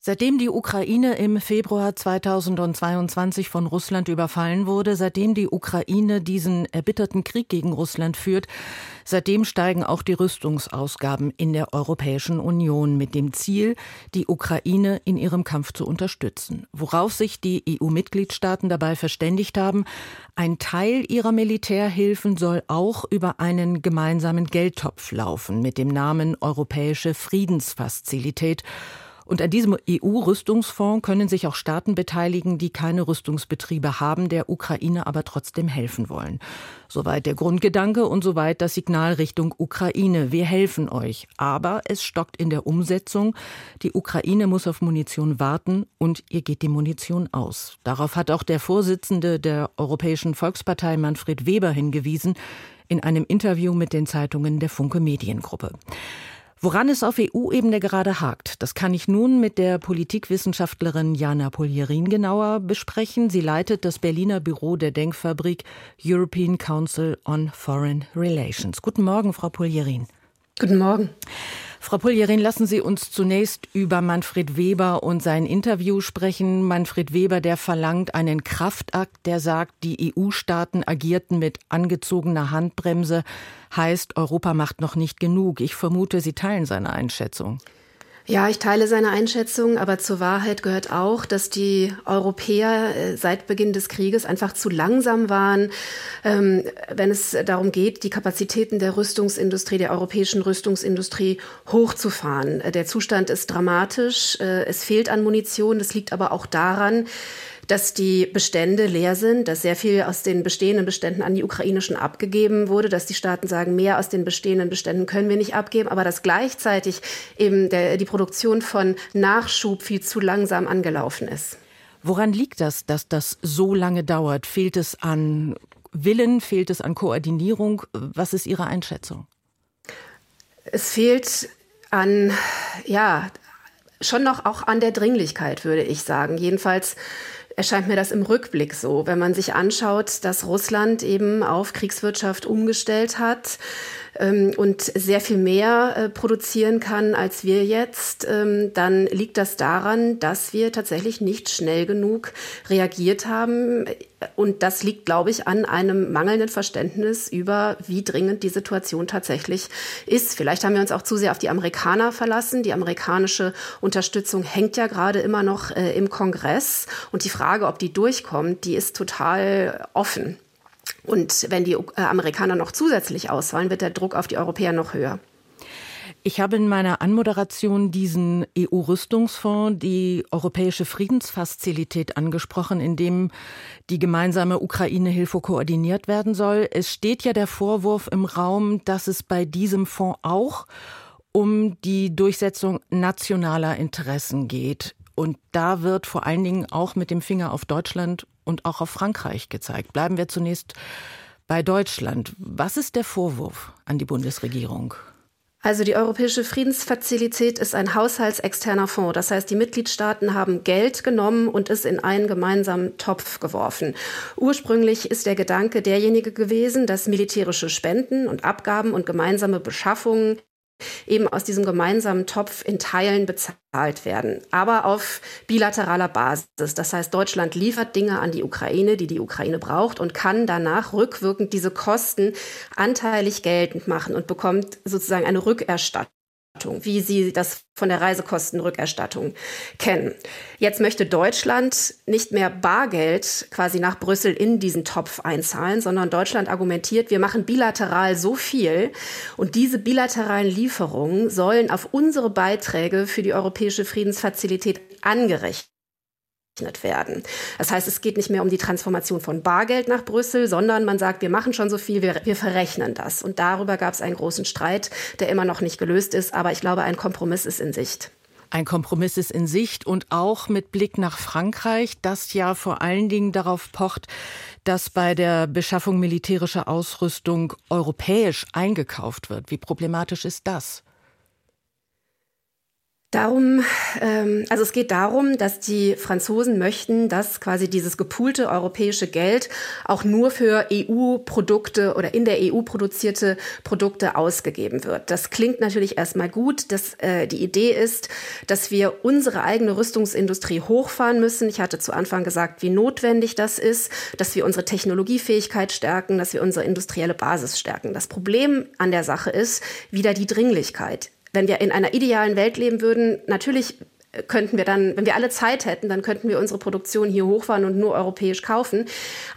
Seitdem die Ukraine im Februar 2022 von Russland überfallen wurde, seitdem die Ukraine diesen erbitterten Krieg gegen Russland führt, seitdem steigen auch die Rüstungsausgaben in der Europäischen Union mit dem Ziel, die Ukraine in ihrem Kampf zu unterstützen. Worauf sich die EU-Mitgliedstaaten dabei verständigt haben, ein Teil ihrer Militärhilfen soll auch über einen gemeinsamen Geldtopf laufen mit dem Namen Europäische Friedensfazilität und an diesem EU-Rüstungsfonds können sich auch Staaten beteiligen, die keine Rüstungsbetriebe haben, der Ukraine aber trotzdem helfen wollen. Soweit der Grundgedanke und soweit das Signal Richtung Ukraine. Wir helfen euch. Aber es stockt in der Umsetzung. Die Ukraine muss auf Munition warten und ihr geht die Munition aus. Darauf hat auch der Vorsitzende der Europäischen Volkspartei Manfred Weber hingewiesen in einem Interview mit den Zeitungen der Funke Mediengruppe. Woran es auf EU-Ebene gerade hakt, das kann ich nun mit der Politikwissenschaftlerin Jana Polierin genauer besprechen. Sie leitet das Berliner Büro der Denkfabrik European Council on Foreign Relations. Guten Morgen, Frau Polierin. Guten Morgen. Frau Puljerin, lassen Sie uns zunächst über Manfred Weber und sein Interview sprechen. Manfred Weber, der verlangt einen Kraftakt, der sagt, die EU-Staaten agierten mit angezogener Handbremse, heißt, Europa macht noch nicht genug. Ich vermute, Sie teilen seine Einschätzung. Ja, ich teile seine Einschätzung, aber zur Wahrheit gehört auch, dass die Europäer äh, seit Beginn des Krieges einfach zu langsam waren, ähm, wenn es darum geht, die Kapazitäten der Rüstungsindustrie, der europäischen Rüstungsindustrie hochzufahren. Äh, der Zustand ist dramatisch. Äh, es fehlt an Munition. Das liegt aber auch daran, dass die Bestände leer sind, dass sehr viel aus den bestehenden Beständen an die ukrainischen abgegeben wurde, dass die Staaten sagen, mehr aus den bestehenden Beständen können wir nicht abgeben, aber dass gleichzeitig eben der, die Produktion von Nachschub viel zu langsam angelaufen ist. Woran liegt das, dass das so lange dauert? Fehlt es an Willen? Fehlt es an Koordinierung? Was ist Ihre Einschätzung? Es fehlt an, ja, schon noch auch an der Dringlichkeit, würde ich sagen. Jedenfalls erscheint mir das im Rückblick so, wenn man sich anschaut, dass Russland eben auf Kriegswirtschaft umgestellt hat ähm, und sehr viel mehr äh, produzieren kann als wir jetzt, ähm, dann liegt das daran, dass wir tatsächlich nicht schnell genug reagiert haben. Und das liegt, glaube ich, an einem mangelnden Verständnis über, wie dringend die Situation tatsächlich ist. Vielleicht haben wir uns auch zu sehr auf die Amerikaner verlassen. Die amerikanische Unterstützung hängt ja gerade immer noch äh, im Kongress. Und die Frage, ob die durchkommt, die ist total offen. Und wenn die äh, Amerikaner noch zusätzlich ausfallen, wird der Druck auf die Europäer noch höher. Ich habe in meiner Anmoderation diesen EU-Rüstungsfonds, die Europäische Friedensfazilität angesprochen, in dem die gemeinsame Ukraine-Hilfe koordiniert werden soll. Es steht ja der Vorwurf im Raum, dass es bei diesem Fonds auch um die Durchsetzung nationaler Interessen geht. Und da wird vor allen Dingen auch mit dem Finger auf Deutschland und auch auf Frankreich gezeigt. Bleiben wir zunächst bei Deutschland. Was ist der Vorwurf an die Bundesregierung? Also die Europäische Friedensfazilität ist ein haushaltsexterner Fonds. Das heißt, die Mitgliedstaaten haben Geld genommen und es in einen gemeinsamen Topf geworfen. Ursprünglich ist der Gedanke derjenige gewesen, dass militärische Spenden und Abgaben und gemeinsame Beschaffungen eben aus diesem gemeinsamen Topf in Teilen bezahlt werden, aber auf bilateraler Basis. Das heißt, Deutschland liefert Dinge an die Ukraine, die die Ukraine braucht und kann danach rückwirkend diese Kosten anteilig geltend machen und bekommt sozusagen eine Rückerstattung wie Sie das von der Reisekostenrückerstattung kennen. Jetzt möchte Deutschland nicht mehr Bargeld quasi nach Brüssel in diesen Topf einzahlen, sondern Deutschland argumentiert, wir machen bilateral so viel und diese bilateralen Lieferungen sollen auf unsere Beiträge für die europäische Friedensfazilität angerechnet werden. Das heißt, es geht nicht mehr um die Transformation von Bargeld nach Brüssel, sondern man sagt, wir machen schon so viel, wir, wir verrechnen das. Und darüber gab es einen großen Streit, der immer noch nicht gelöst ist. Aber ich glaube, ein Kompromiss ist in Sicht. Ein Kompromiss ist in Sicht und auch mit Blick nach Frankreich, das ja vor allen Dingen darauf pocht, dass bei der Beschaffung militärischer Ausrüstung europäisch eingekauft wird. Wie problematisch ist das? Darum, ähm, also es geht darum, dass die Franzosen möchten, dass quasi dieses gepoolte europäische Geld auch nur für EU-Produkte oder in der EU produzierte Produkte ausgegeben wird. Das klingt natürlich erstmal gut. dass äh, die Idee ist, dass wir unsere eigene Rüstungsindustrie hochfahren müssen. Ich hatte zu Anfang gesagt, wie notwendig das ist, dass wir unsere Technologiefähigkeit stärken, dass wir unsere industrielle Basis stärken. Das Problem an der Sache ist wieder die Dringlichkeit wenn wir in einer idealen Welt leben würden, natürlich könnten wir dann, wenn wir alle Zeit hätten, dann könnten wir unsere Produktion hier hochfahren und nur europäisch kaufen.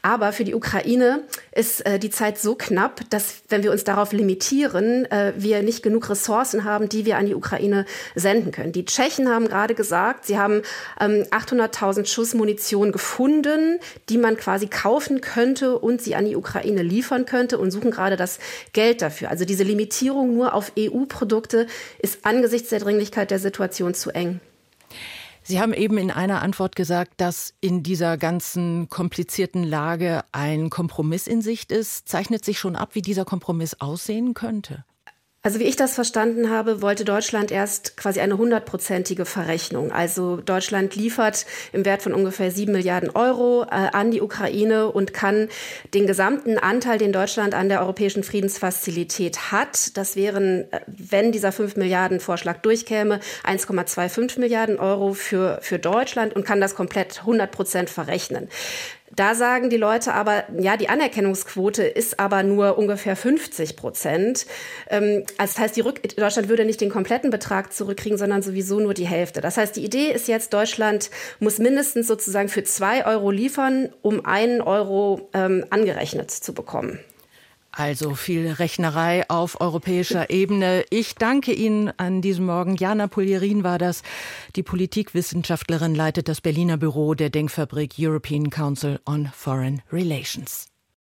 Aber für die Ukraine ist äh, die Zeit so knapp, dass wenn wir uns darauf limitieren, äh, wir nicht genug Ressourcen haben, die wir an die Ukraine senden können. Die Tschechen haben gerade gesagt, sie haben ähm, 800.000 Schuss Munition gefunden, die man quasi kaufen könnte und sie an die Ukraine liefern könnte und suchen gerade das Geld dafür. Also diese Limitierung nur auf EU-Produkte ist angesichts der Dringlichkeit der Situation zu eng. Sie haben eben in einer Antwort gesagt, dass in dieser ganzen komplizierten Lage ein Kompromiss in Sicht ist. Zeichnet sich schon ab, wie dieser Kompromiss aussehen könnte? Also wie ich das verstanden habe, wollte Deutschland erst quasi eine hundertprozentige Verrechnung. Also Deutschland liefert im Wert von ungefähr sieben Milliarden Euro äh, an die Ukraine und kann den gesamten Anteil, den Deutschland an der europäischen Friedensfazilität hat, das wären, äh, wenn dieser fünf Milliarden Vorschlag durchkäme, 1,25 Milliarden Euro für, für Deutschland und kann das komplett 100 Prozent verrechnen. Da sagen die Leute aber, ja, die Anerkennungsquote ist aber nur ungefähr 50 Prozent. Ähm, also das heißt, Deutschland würde nicht den kompletten Betrag zurückkriegen, sondern sowieso nur die Hälfte. Das heißt, die Idee ist jetzt, Deutschland muss mindestens sozusagen für zwei Euro liefern, um einen Euro ähm, angerechnet zu bekommen. Also viel Rechnerei auf europäischer Ebene. Ich danke Ihnen an diesem Morgen. Jana Polierin war das. Die Politikwissenschaftlerin leitet das Berliner Büro der Denkfabrik European Council on Foreign Relations.